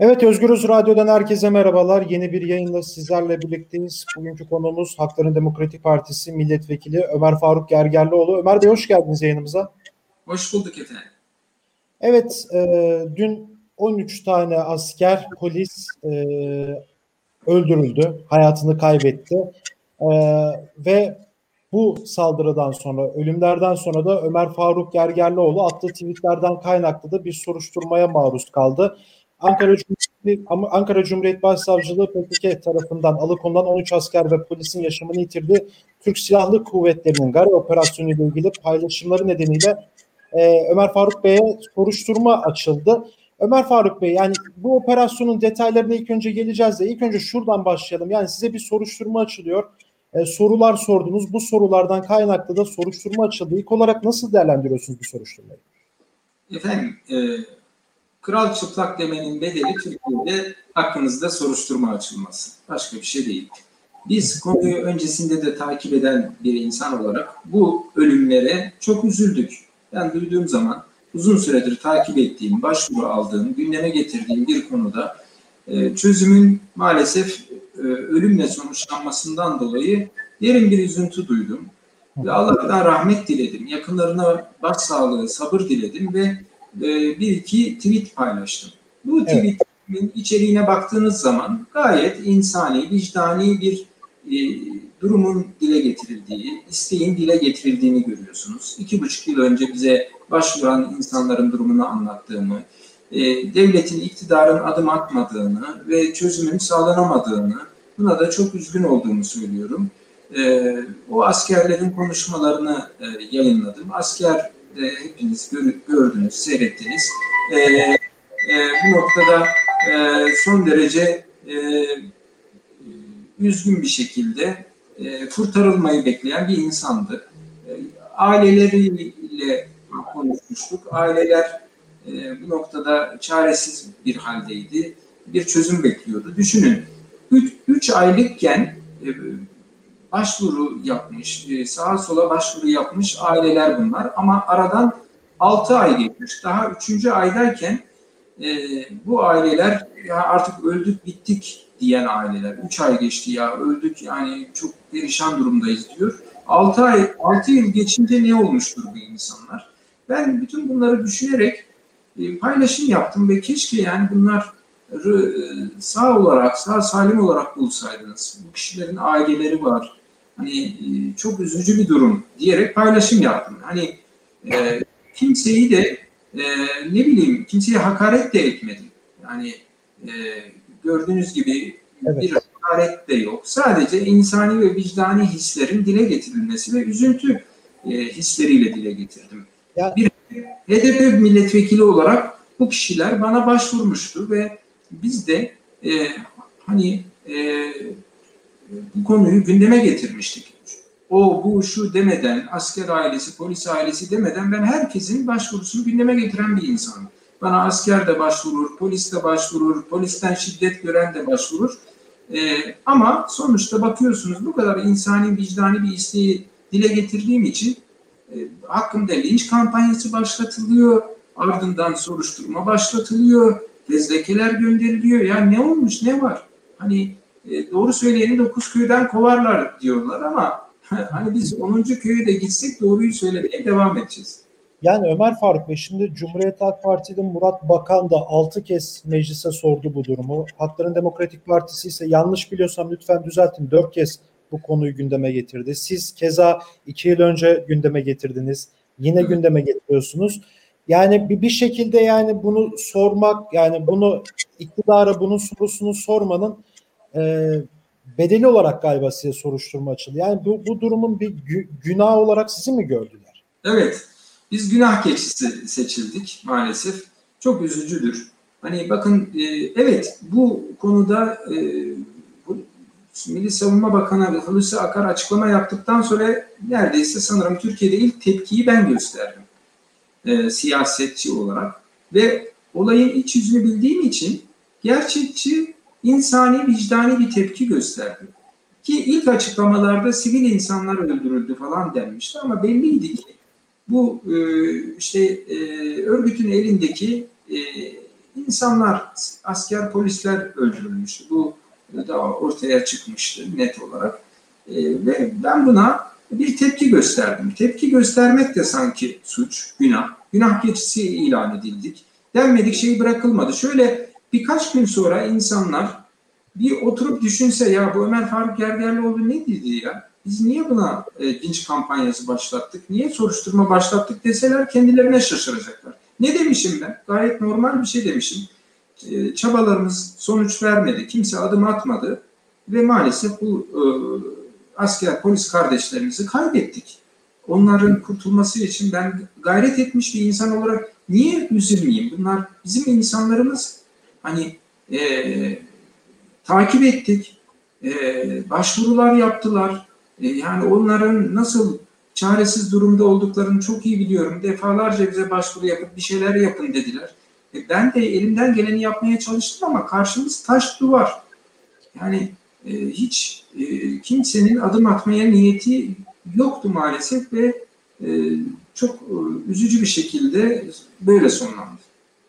Evet Özgürüz Radyo'dan herkese merhabalar. Yeni bir yayınla sizlerle birlikteyiz. Bugünkü konuğumuz Hakların Demokratik Partisi Milletvekili Ömer Faruk Gergerlioğlu. Ömer Bey hoş geldiniz yayınımıza. Hoş bulduk efendim. Evet, e, dün 13 tane asker, polis e, öldürüldü, hayatını kaybetti. E, ve bu saldırıdan sonra, ölümlerden sonra da Ömer Faruk Gergerlioğlu attığı tweetlerden kaynaklı da bir soruşturmaya maruz kaldı. Ankara Cumhuriyet, Ankara Cumhuriyet Başsavcılığı PKK tarafından alıkonulan 13 asker ve polisin yaşamını yitirdiği Türk Silahlı Kuvvetleri'nin Gare operasyonu ile ilgili paylaşımları nedeniyle e, Ömer Faruk Bey'e soruşturma açıldı. Ömer Faruk Bey yani bu operasyonun detaylarına ilk önce geleceğiz de ilk önce şuradan başlayalım. Yani size bir soruşturma açılıyor. E, sorular sordunuz. Bu sorulardan kaynaklı da soruşturma açıldı. İlk olarak nasıl değerlendiriyorsunuz bu soruşturmayı? Efendim e, kral çıplak demenin bedeli Türkiye'de hakkınızda soruşturma açılması. Başka bir şey değil. Biz konuyu öncesinde de takip eden bir insan olarak bu ölümlere çok üzüldük. Ben duyduğum zaman uzun süredir takip ettiğim, başvuru aldığım, gündeme getirdiğim bir konuda e, çözümün maalesef e, ölümle sonuçlanmasından dolayı derin bir üzüntü duydum. Ve Allah'tan rahmet diledim. Yakınlarına başsağlığı, sabır diledim ve e, bir iki tweet paylaştım. Bu evet. tweetin içeriğine baktığınız zaman gayet insani, vicdani bir e, durumun dile getirildiği, isteğin dile getirildiğini görüyorsunuz. İki buçuk yıl önce bize başvuran insanların durumunu anlattığımı, e, devletin, iktidarın adım atmadığını ve çözümün sağlanamadığını, buna da çok üzgün olduğumu söylüyorum. E, o askerlerin konuşmalarını e, yayınladım. Asker de hepiniz gör, gördünüz, seyrettiniz. E, e, bu noktada e, son derece e, üzgün bir şekilde e, kurtarılmayı bekleyen bir insandı. E, aileleriyle konuşmuştuk. Aileler e, bu noktada çaresiz bir haldeydi. Bir çözüm bekliyordu. Düşünün, 3 aylıkken e, başvuru yapmış, e, sağa sola başvuru yapmış aileler bunlar. Ama aradan 6 ay geçmiş. Daha 3. aydayken e, bu aileler ya artık öldük bittik diyen aileler. 3 ay geçti ya öldük yani çok perişan durumdayız diyor. 6 ay 6 yıl geçince ne olmuştur bu insanlar? Ben bütün bunları düşünerek e, paylaşım yaptım ve keşke yani bunlar e, sağ olarak, sağ salim olarak bulsaydınız. Bu kişilerin aileleri var. Hani çok üzücü bir durum diyerek paylaşım yaptım. Hani e, kimseyi de e, ne bileyim kimseye hakaret de etmedim. Yani e, gördüğünüz gibi evet. bir hakaret de yok. Sadece insani ve vicdani hislerin dile getirilmesi ve üzüntü e, hisleriyle dile getirdim. Ya. Bir HDP milletvekili olarak bu kişiler bana başvurmuştu ve biz de e, hani e, bu konuyu gündeme getirmiştik. O, bu, şu demeden, asker ailesi, polis ailesi demeden ben herkesin başvurusunu gündeme getiren bir insanım. Bana asker de başvurur, polis de başvurur, polisten şiddet gören de başvurur. Ee, ama sonuçta bakıyorsunuz bu kadar insani, vicdani bir isteği dile getirdiğim için e, hakkımda linç kampanyası başlatılıyor. Ardından soruşturma başlatılıyor. Fezlekeler gönderiliyor. Yani ne olmuş, ne var? Hani e, doğru söyleyeni dokuz köyden kovarlar diyorlar ama hani biz 10. köye de gitsek doğruyu söylemeye devam edeceğiz. Yani Ömer Faruk Bey şimdi Cumhuriyet Halk Partisi'nin Murat Bakan da 6 kez meclise sordu bu durumu. Hakların Demokratik Partisi ise yanlış biliyorsam lütfen düzeltin 4 kez bu konuyu gündeme getirdi. Siz keza 2 yıl önce gündeme getirdiniz. Yine gündeme getiriyorsunuz. Yani bir, bir şekilde yani bunu sormak yani bunu iktidara bunun sorusunu sormanın e, bedeli olarak galiba size soruşturma açıldı. Yani bu, bu durumun bir gü, günah olarak sizi mi gördüler? Evet. Biz günah keçisi seçildik maalesef. Çok üzücüdür. Hani bakın e, evet bu konuda e, bu, Milli Savunma Bakanı Hulusi Akar açıklama yaptıktan sonra neredeyse sanırım Türkiye'de ilk tepkiyi ben gösterdim. E, siyasetçi olarak. Ve olayın iç yüzünü bildiğim için gerçekçi insani vicdani bir tepki gösterdi. Ki ilk açıklamalarda sivil insanlar öldürüldü falan denmişti ama belliydi ki bu e, işte e, örgütün elindeki e, insanlar, asker, polisler öldürülmüştü. Bu da ortaya çıkmıştı net olarak. Ve ben buna bir tepki gösterdim. Tepki göstermek de sanki suç, günah. Günah geçisi ilan edildik. Denmedik şey bırakılmadı. Şöyle birkaç gün sonra insanlar bir oturup düşünse ya bu Ömer Faruk Gergerlioğlu ne dedi ya? Biz niye buna e, linç kampanyası başlattık? Niye soruşturma başlattık deseler kendilerine şaşıracaklar. Ne demişim ben? Gayet normal bir şey demişim. E, çabalarımız sonuç vermedi. Kimse adım atmadı. Ve maalesef bu e, asker polis kardeşlerimizi kaybettik. Onların kurtulması için ben gayret etmiş bir insan olarak niye üzülmeyeyim? Bunlar bizim insanlarımız. Hani e, takip ettik, e, başvurular yaptılar. E, yani onların nasıl çaresiz durumda olduklarını çok iyi biliyorum. Defalarca bize başvuru yapıp bir şeyler yapın dediler. E, ben de elimden geleni yapmaya çalıştım ama karşımız taş duvar. Yani e, hiç e, kimsenin adım atmaya niyeti yoktu maalesef ve e, çok e, üzücü bir şekilde böyle sonlandı.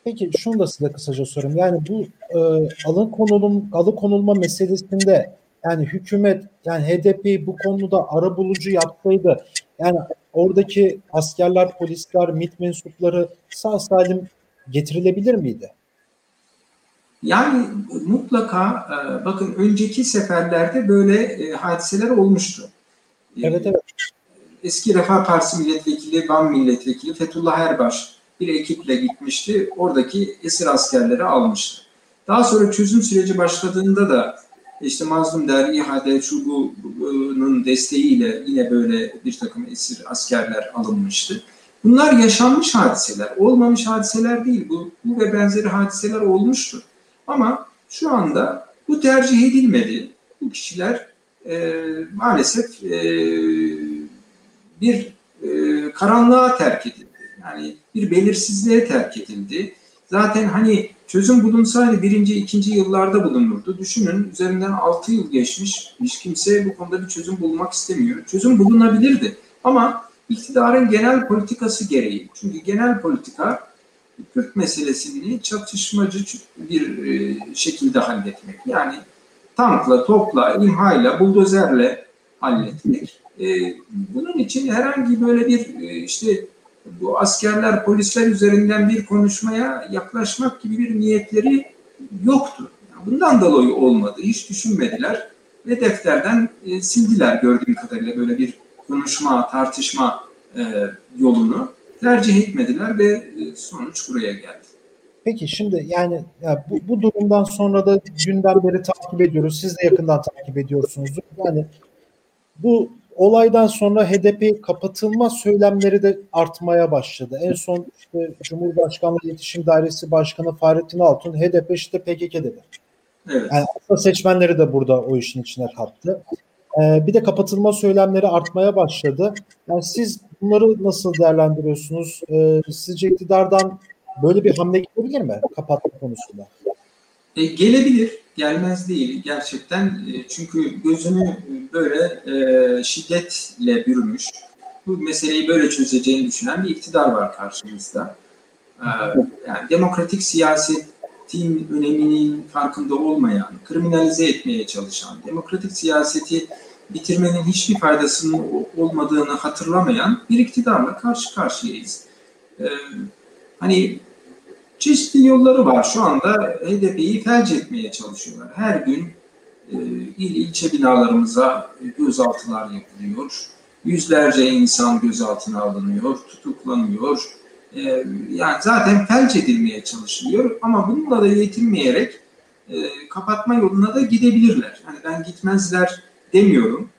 Peki şunu da size kısaca sorayım. Yani bu e, alın konulum alıkonulma meselesinde yani hükümet yani HDP bu konuda ara bulucu yapsaydı yani oradaki askerler, polisler, MİT mensupları sağ salim getirilebilir miydi? Yani mutlaka e, bakın önceki seferlerde böyle e, hadiseler olmuştu. E, evet evet. Eski Refah Partisi milletvekili, Van milletvekili Fethullah Erbaş bir ekiple gitmişti. Oradaki esir askerleri almıştı. Daha sonra çözüm süreci başladığında da işte Mazlum Der, İHA'de, Çubu'nun desteğiyle yine böyle bir takım esir askerler alınmıştı. Bunlar yaşanmış hadiseler, olmamış hadiseler değil. Bu, bu ve benzeri hadiseler olmuştu. Ama şu anda bu tercih edilmedi. Bu kişiler e, maalesef e, bir e, karanlığa terk edildi. Yani bir belirsizliğe terk edildi. Zaten hani çözüm bulunsaydı birinci, ikinci yıllarda bulunurdu. Düşünün üzerinden altı yıl geçmiş. Hiç kimse bu konuda bir çözüm bulmak istemiyor. Çözüm bulunabilirdi. Ama iktidarın genel politikası gereği. Çünkü genel politika Kürt meselesini çatışmacı bir e, şekilde halletmek. Yani tankla, topla, imhayla, buldozerle halletmek. E, bunun için herhangi böyle bir e, işte bu askerler, polisler üzerinden bir konuşmaya yaklaşmak gibi bir niyetleri yoktu. Bundan dolayı olmadı. Hiç düşünmediler ve defterden e, sildiler gördüğüm kadarıyla böyle bir konuşma, tartışma e, yolunu tercih etmediler ve e, sonuç buraya geldi. Peki şimdi yani ya bu, bu durumdan sonra da günden beri takip ediyoruz. Siz de yakından takip ediyorsunuzdur. Yani bu olaydan sonra HDP kapatılma söylemleri de artmaya başladı. En son işte Cumhurbaşkanlığı İletişim Dairesi Başkanı Fahrettin Altun HDP işte PKK dedi. Evet. Yani aslında seçmenleri de burada o işin içine kattı. Ee, bir de kapatılma söylemleri artmaya başladı. Yani siz bunları nasıl değerlendiriyorsunuz? Ee, sizce iktidardan böyle bir hamle gelebilir mi kapatma konusunda? E, gelebilir, gelmez değil gerçekten. E, çünkü gözünü böyle e, şiddetle bürümüş, bu meseleyi böyle çözeceğini düşünen bir iktidar var karşımızda. E, yani demokratik siyasetin öneminin farkında olmayan, kriminalize etmeye çalışan, demokratik siyaseti bitirmenin hiçbir faydasının olmadığını hatırlamayan bir iktidarla karşı karşıyayız. Hani çeşitli yolları var. Şu anda HDP'yi felç etmeye çalışıyorlar. Her gün e, il ilçe binalarımıza gözaltılar yapılıyor. Yüzlerce insan gözaltına alınıyor, tutuklanıyor. E, yani zaten felç edilmeye çalışılıyor ama bununla da yetinmeyerek e, kapatma yoluna da gidebilirler. Hani ben gitmezler demiyorum.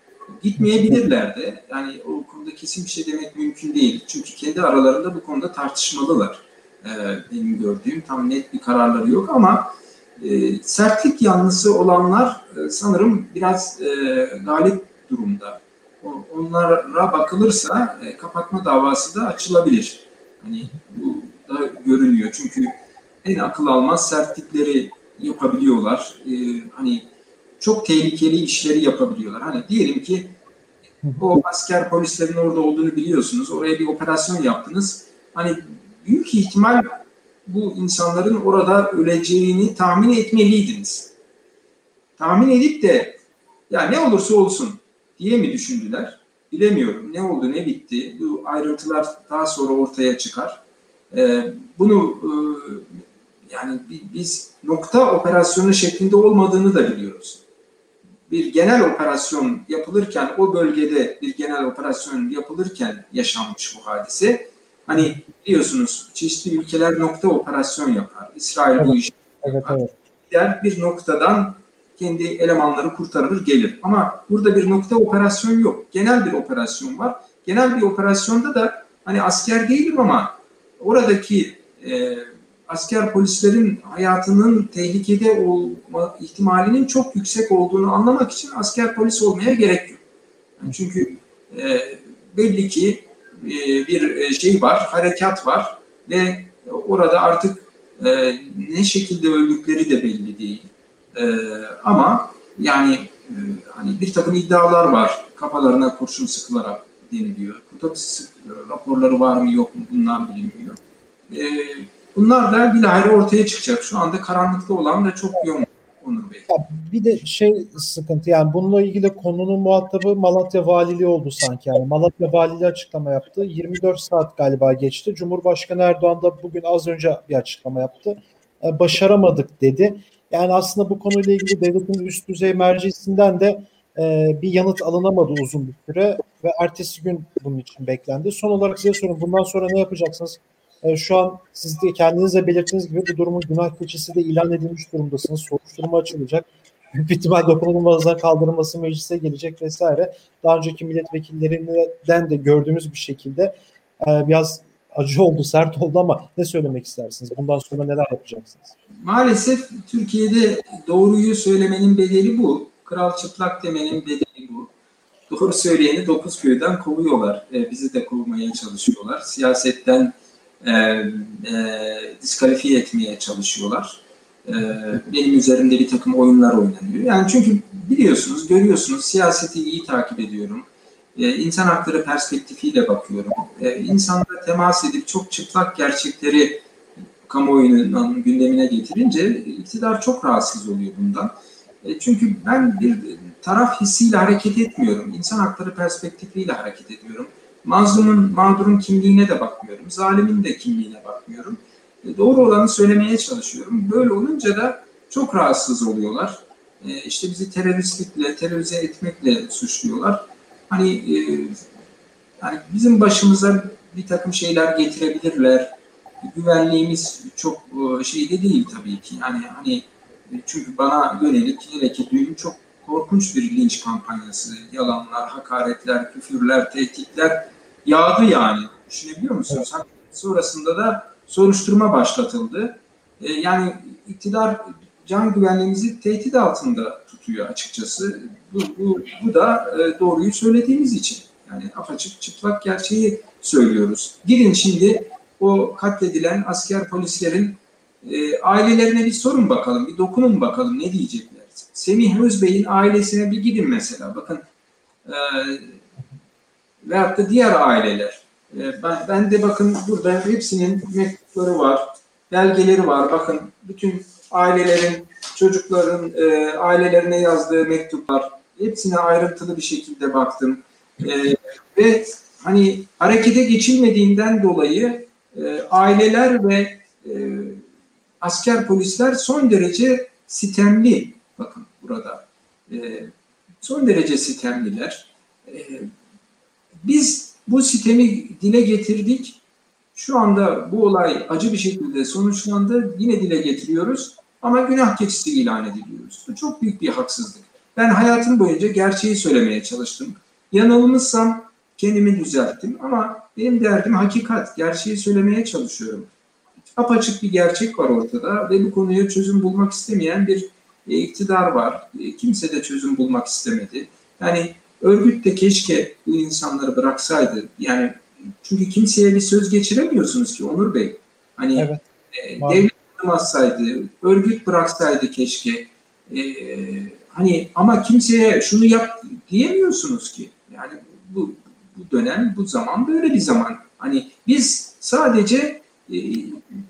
Gitmeyebilirler de. Yani o konuda kesin bir şey demek mümkün değil. Çünkü kendi aralarında bu konuda tartışmalılar. Ee, benim gördüğüm tam net bir kararları yok ama e, sertlik yanlısı olanlar e, sanırım biraz e, galip durumda. Onlara bakılırsa kapatma davası da açılabilir. Hani bu da görünüyor. Çünkü en akıl almaz sertlikleri yapabiliyorlar. Hani çok tehlikeli işleri yapabiliyorlar. Hani diyelim ki o asker polislerin orada olduğunu biliyorsunuz. Oraya bir operasyon yaptınız. Hani büyük ihtimal bu insanların orada öleceğini tahmin etmeliydiniz. Tahmin edip de ya ne olursa olsun diye mi düşündüler? Bilemiyorum. Ne oldu, ne bitti? Bu ayrıntılar daha sonra ortaya çıkar. Ee, bunu e, yani biz nokta operasyonu şeklinde olmadığını da biliyoruz. Bir genel operasyon yapılırken, o bölgede bir genel operasyon yapılırken yaşanmış bu hadise. Hani biliyorsunuz çeşitli ülkeler nokta operasyon yapar. İsrail evet, bu işi evet, yapar. Evet. Diğer bir noktadan kendi elemanları kurtarır gelir. Ama burada bir nokta operasyon yok. Genel bir operasyon var. Genel bir operasyonda da hani asker değilim ama oradaki e, asker polislerin hayatının tehlikede olma ihtimalinin çok yüksek olduğunu anlamak için asker polis olmaya gerek yok. Yani çünkü e, belli ki bir şey var, harekat var ve orada artık e, ne şekilde öldükleri de belli değil. E, ama yani e, hani bir takım iddialar var kafalarına kurşun sıkılarak deniliyor. Otopsi raporları var mı yok mu bundan bilinmiyor. E, bunlar da bilahare ortaya çıkacak. Şu anda karanlıkta olan da çok yoğun Onur Bey. Ya bir de şey sıkıntı yani bununla ilgili konunun muhatabı Malatya Valiliği oldu sanki yani. Malatya Valiliği açıklama yaptı. 24 saat galiba geçti. Cumhurbaşkanı Erdoğan da bugün az önce bir açıklama yaptı. E, başaramadık dedi. Yani aslında bu konuyla ilgili devletin üst düzey mercisinden de e, bir yanıt alınamadı uzun bir süre ve ertesi gün bunun için beklendi. Son olarak size sorun bundan sonra ne yapacaksınız? E, şu an siz de kendiniz de belirttiğiniz gibi bu durumun günah keçisi de ilan edilmiş durumdasınız. Soruşturma açılacak. Büyük ihtimal dokunulmazlığa kaldırılması meclise gelecek vesaire. Daha önceki milletvekillerinden de gördüğümüz bir şekilde e, biraz acı oldu, sert oldu ama ne söylemek istersiniz? Bundan sonra neler yapacaksınız? Maalesef Türkiye'de doğruyu söylemenin bedeli bu. Kral çıplak demenin bedeli bu. Doğru söyleyeni dokuz köyden kovuyorlar. E, bizi de kovmaya çalışıyorlar. Siyasetten e, e, diskalifiye etmeye çalışıyorlar. E, benim üzerimde bir takım oyunlar oynanıyor. Yani çünkü biliyorsunuz, görüyorsunuz siyaseti iyi takip ediyorum. E, insan hakları perspektifiyle bakıyorum. E, insanlara temas edip çok çıplak gerçekleri kamuoyunun gündemine getirince iktidar çok rahatsız oluyor bundan. E, çünkü ben bir taraf hissiyle hareket etmiyorum. İnsan hakları perspektifiyle hareket ediyorum. Mazlumun, mağdurun kimliğine de bakmıyorum. Zalimin de kimliğine bakmıyorum. E, doğru olanı söylemeye çalışıyorum. Böyle olunca da çok rahatsız oluyorlar. E, işte bizi teröristlikle, terörize etmekle suçluyorlar. Hani e, yani bizim başımıza bir takım şeyler getirebilirler. Güvenliğimiz çok e, şeyde değil tabii ki. Yani hani çünkü bana yönelik hele ki duyum çok korkunç bir linç kampanyası, yalanlar, hakaretler, küfürler, tehditler yağdı yani. Düşünebiliyor musunuz? Evet. Sonrasında da soruşturma başlatıldı. Ee, yani iktidar can güvenliğimizi tehdit altında tutuyor açıkçası. Bu, bu, bu da e, doğruyu söylediğimiz için. Yani apaçık çıplak gerçeği söylüyoruz. Gidin şimdi o katledilen asker polislerin e, ailelerine bir sorun bakalım, bir dokunun bakalım ne diyecekler. Semih Özbey'in ailesine bir gidin mesela. Bakın e, veyahut da diğer aileler. E, ben, ben de bakın burada hepsinin mektupları var, belgeleri var. Bakın bütün ailelerin, çocukların e, ailelerine yazdığı mektuplar. Hepsine ayrıntılı bir şekilde baktım. E, ve hani harekete geçilmediğinden dolayı e, aileler ve e, asker polisler son derece sitemli. Bakın burada. E, son derece sitemliler. E, biz bu sitemi dile getirdik. Şu anda bu olay acı bir şekilde sonuçlandı. Yine dile getiriyoruz. Ama günah keçisi ilan ediliyoruz. Bu çok büyük bir haksızlık. Ben hayatım boyunca gerçeği söylemeye çalıştım. Yanılmışsam kendimi düzelttim ama benim derdim hakikat. Gerçeği söylemeye çalışıyorum. Apaçık bir gerçek var ortada ve bu konuya çözüm bulmak istemeyen bir e, iktidar var. E, kimse de çözüm bulmak istemedi. Yani örgüt de keşke bu insanları bıraksaydı. Yani çünkü kimseye bir söz geçiremiyorsunuz ki Onur Bey. Hani evet, e, devlet bırakmasaydı, örgüt bıraksaydı keşke. E, hani ama kimseye şunu yap diyemiyorsunuz ki. Yani bu, bu dönem, bu zaman böyle bir zaman. Hani biz sadece e,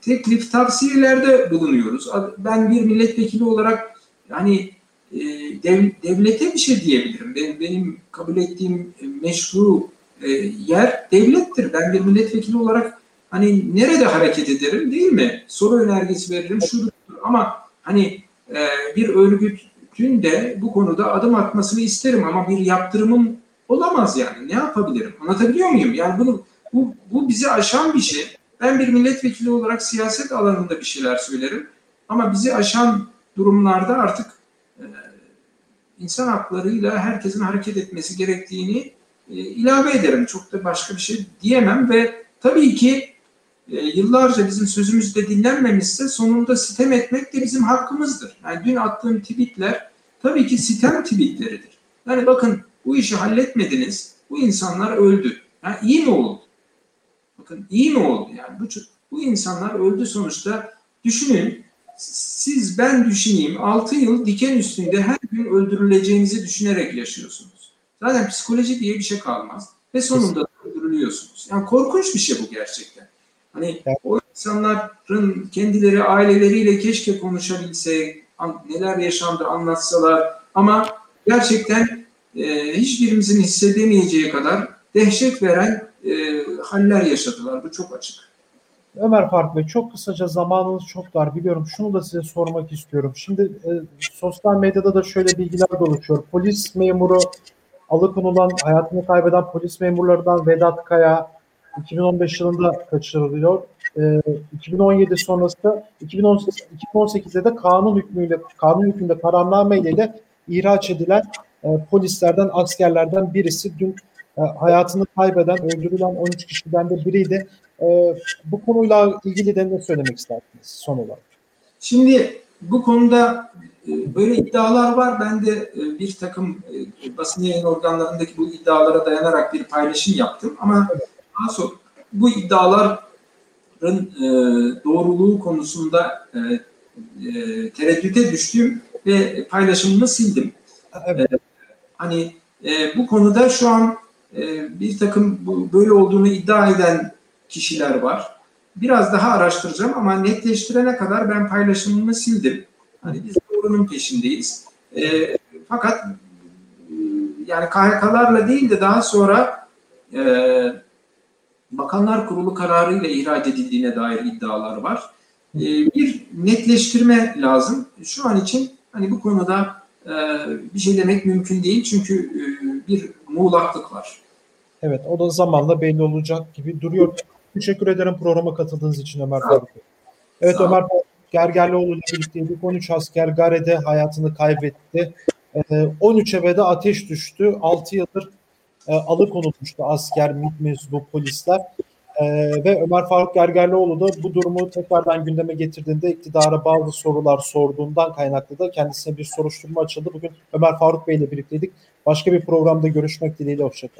teklif, tavsiyelerde bulunuyoruz. Ben bir milletvekili olarak hani e, dev, devlete bir şey diyebilirim. Benim, benim kabul ettiğim meşru e, yer devlettir. Ben bir milletvekili olarak hani nerede hareket ederim değil mi? Soru önergesi veririm şudur. Ama hani e, bir örgütün de bu konuda adım atmasını isterim ama bir yaptırımım olamaz yani. Ne yapabilirim? Anlatabiliyor muyum? Yani bunu bu, bu bizi aşan bir şey. Ben bir milletvekili olarak siyaset alanında bir şeyler söylerim. Ama bizi aşan durumlarda artık e, insan haklarıyla herkesin hareket etmesi gerektiğini e, ilave ederim. Çok da başka bir şey diyemem ve tabii ki e, yıllarca bizim sözümüz de dinlenmemişse sonunda sitem etmek de bizim hakkımızdır. Yani dün attığım tweetler tabii ki sitem tweetleridir. Yani bakın bu işi halletmediniz, bu insanlar öldü. Yani iyi mi oldu? Bakın iyi mi oldu? Yani bu, bu insanlar öldü sonuçta. Düşünün, siz ben düşüneyim 6 yıl diken üstünde her gün öldürüleceğinizi düşünerek yaşıyorsunuz. Zaten psikoloji diye bir şey kalmaz. Ve sonunda öldürülüyorsunuz. Yani korkunç bir şey bu gerçekten. Hani o insanların kendileri aileleriyle keşke konuşabilse, neler yaşandı anlatsalar ama gerçekten e, hiçbirimizin hissedemeyeceği kadar dehşet veren e, haller yaşadılar. Bu çok açık. Ömer Faruk Bey çok kısaca zamanınız çok dar biliyorum. Şunu da size sormak istiyorum. Şimdi e, sosyal medyada da şöyle bilgiler dolaşıyor. Polis memuru alıkonulan, hayatını kaybeden polis memurlarından Vedat Kaya 2015 yılında kaçırılıyor. E, 2017 sonrası 2018, 2018'de de kanun hükmüyle kanun hükmünde kararname ile ihraç edilen e, polislerden, askerlerden birisi dün e, hayatını kaybeden, öldürülen 13 kişiden de biriydi. E, bu konuyla ilgili de ne söylemek istersiniz son olarak? Şimdi bu konuda e, böyle iddialar var. Ben de e, bir takım e, basın yayın organlarındaki bu iddialara dayanarak bir paylaşım yaptım. Ama daha sonra bu iddiaların doğruluğu konusunda tereddüte düştüm ve paylaşımımı sildim. Evet. Hani bu konuda şu an bir takım böyle olduğunu iddia eden kişiler var. Biraz daha araştıracağım ama netleştirene kadar ben paylaşımımı sildim. Hani biz doğrunun peşindeyiz. E, fakat yani KHK'larla değil de daha sonra e, Bakanlar Kurulu kararıyla ihraç edildiğine dair iddialar var. E, bir netleştirme lazım. Şu an için hani bu konuda e, bir şey demek mümkün değil çünkü e, bir muğlaklık var. Evet o da zamanla belli olacak gibi duruyor. Teşekkür ederim programa katıldığınız için Ömer Faruk. Evet Ömer Faruk Gergerlioğlu ile birlikteydik. 13 asker Gare'de hayatını kaybetti. 13 eve de ateş düştü. 6 yıldır e, alıkonulmuştu asker, MİT mensubu polisler. E, ve Ömer Faruk Gergerlioğlu da bu durumu tekrardan gündeme getirdiğinde iktidara bazı sorular sorduğundan kaynaklı da kendisine bir soruşturma açıldı. Bugün Ömer Faruk Bey ile birlikteydik. Başka bir programda görüşmek dileğiyle. Hoşçakalın.